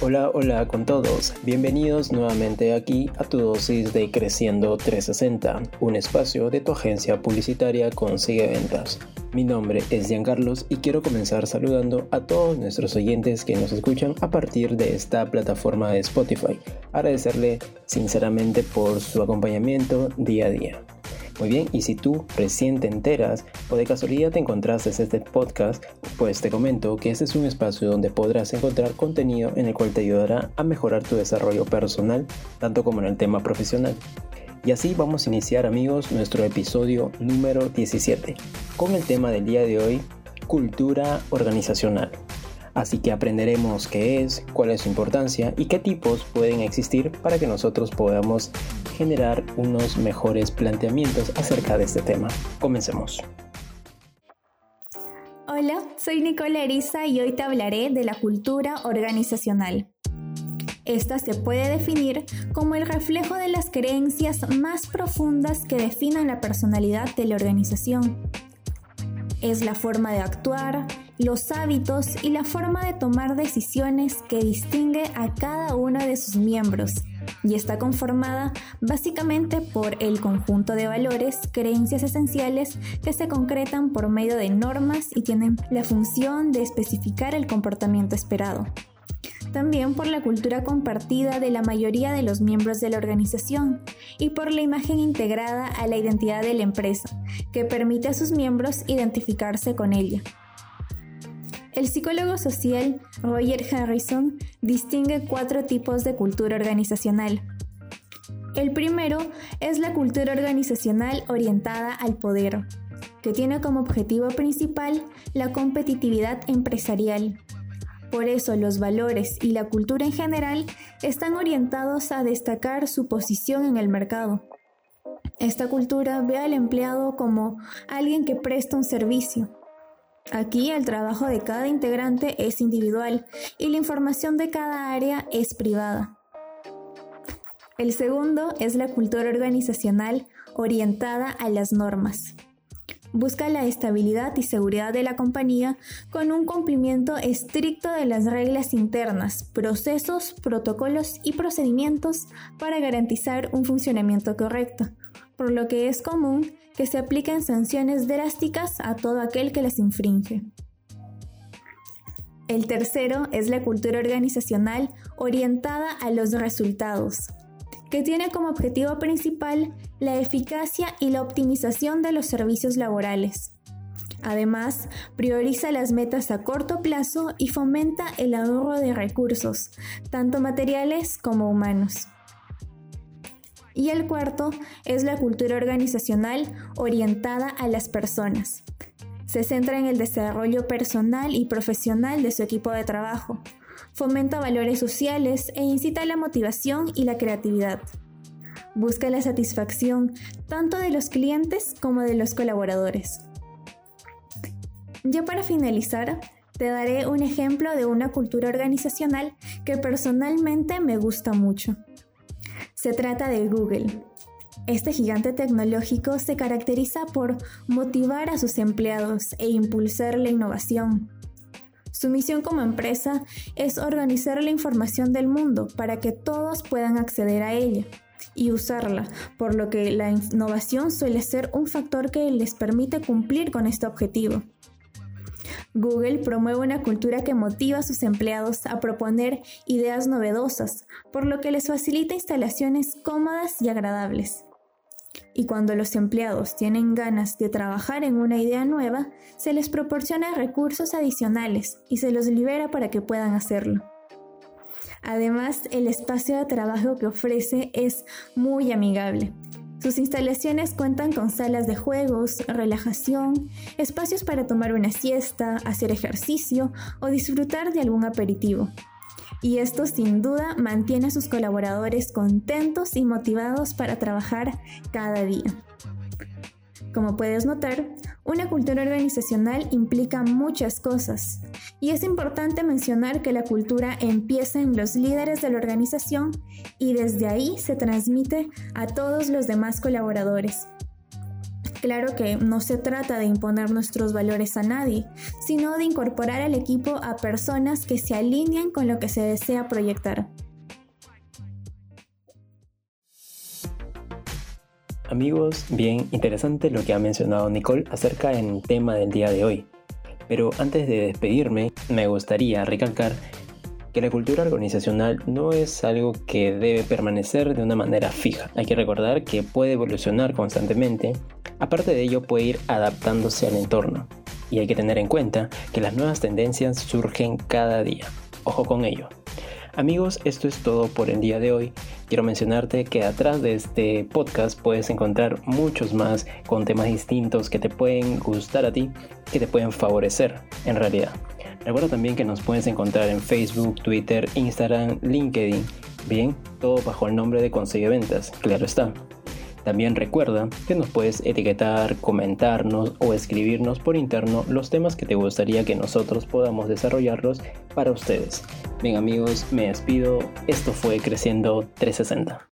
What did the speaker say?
Hola, hola con todos. Bienvenidos nuevamente aquí a tu dosis de Creciendo 360, un espacio de tu agencia publicitaria Consigue Ventas. Mi nombre es Giancarlos y quiero comenzar saludando a todos nuestros oyentes que nos escuchan a partir de esta plataforma de Spotify. Agradecerle sinceramente por su acompañamiento día a día. Muy bien, y si tú recién te enteras o de casualidad te encontraste este podcast, pues te comento que este es un espacio donde podrás encontrar contenido en el cual te ayudará a mejorar tu desarrollo personal, tanto como en el tema profesional. Y así vamos a iniciar amigos nuestro episodio número 17, con el tema del día de hoy, cultura organizacional. Así que aprenderemos qué es, cuál es su importancia y qué tipos pueden existir para que nosotros podamos generar unos mejores planteamientos acerca de este tema. Comencemos. Hola, soy Nicole Eriza y hoy te hablaré de la cultura organizacional. Esta se puede definir como el reflejo de las creencias más profundas que definen la personalidad de la organización. Es la forma de actuar, los hábitos y la forma de tomar decisiones que distingue a cada uno de sus miembros y está conformada básicamente por el conjunto de valores, creencias esenciales que se concretan por medio de normas y tienen la función de especificar el comportamiento esperado. También por la cultura compartida de la mayoría de los miembros de la organización y por la imagen integrada a la identidad de la empresa, que permite a sus miembros identificarse con ella. El psicólogo social Roger Harrison distingue cuatro tipos de cultura organizacional. El primero es la cultura organizacional orientada al poder, que tiene como objetivo principal la competitividad empresarial. Por eso los valores y la cultura en general están orientados a destacar su posición en el mercado. Esta cultura ve al empleado como alguien que presta un servicio, Aquí el trabajo de cada integrante es individual y la información de cada área es privada. El segundo es la cultura organizacional orientada a las normas. Busca la estabilidad y seguridad de la compañía con un cumplimiento estricto de las reglas internas, procesos, protocolos y procedimientos para garantizar un funcionamiento correcto, por lo que es común que se apliquen sanciones drásticas a todo aquel que las infringe. El tercero es la cultura organizacional orientada a los resultados, que tiene como objetivo principal la eficacia y la optimización de los servicios laborales. Además, prioriza las metas a corto plazo y fomenta el ahorro de recursos, tanto materiales como humanos. Y el cuarto es la cultura organizacional orientada a las personas. Se centra en el desarrollo personal y profesional de su equipo de trabajo, fomenta valores sociales e incita la motivación y la creatividad. Busca la satisfacción tanto de los clientes como de los colaboradores. Ya para finalizar, te daré un ejemplo de una cultura organizacional que personalmente me gusta mucho. Se trata de Google. Este gigante tecnológico se caracteriza por motivar a sus empleados e impulsar la innovación. Su misión como empresa es organizar la información del mundo para que todos puedan acceder a ella y usarla, por lo que la innovación suele ser un factor que les permite cumplir con este objetivo. Google promueve una cultura que motiva a sus empleados a proponer ideas novedosas, por lo que les facilita instalaciones cómodas y agradables. Y cuando los empleados tienen ganas de trabajar en una idea nueva, se les proporciona recursos adicionales y se los libera para que puedan hacerlo. Además, el espacio de trabajo que ofrece es muy amigable, sus instalaciones cuentan con salas de juegos, relajación, espacios para tomar una siesta, hacer ejercicio o disfrutar de algún aperitivo. Y esto sin duda mantiene a sus colaboradores contentos y motivados para trabajar cada día. Como puedes notar, una cultura organizacional implica muchas cosas, y es importante mencionar que la cultura empieza en los líderes de la organización y desde ahí se transmite a todos los demás colaboradores. Claro que no se trata de imponer nuestros valores a nadie, sino de incorporar al equipo a personas que se alinean con lo que se desea proyectar. Amigos, bien interesante lo que ha mencionado Nicole acerca del tema del día de hoy. Pero antes de despedirme, me gustaría recalcar que la cultura organizacional no es algo que debe permanecer de una manera fija. Hay que recordar que puede evolucionar constantemente, aparte de ello puede ir adaptándose al entorno. Y hay que tener en cuenta que las nuevas tendencias surgen cada día. Ojo con ello. Amigos, esto es todo por el día de hoy. Quiero mencionarte que atrás de este podcast puedes encontrar muchos más con temas distintos que te pueden gustar a ti, que te pueden favorecer en realidad. Recuerda también que nos puedes encontrar en Facebook, Twitter, Instagram, LinkedIn. Bien, todo bajo el nombre de Consigue Ventas, claro está. También recuerda que nos puedes etiquetar, comentarnos o escribirnos por interno los temas que te gustaría que nosotros podamos desarrollarlos para ustedes. Bien amigos, me despido. Esto fue Creciendo 360.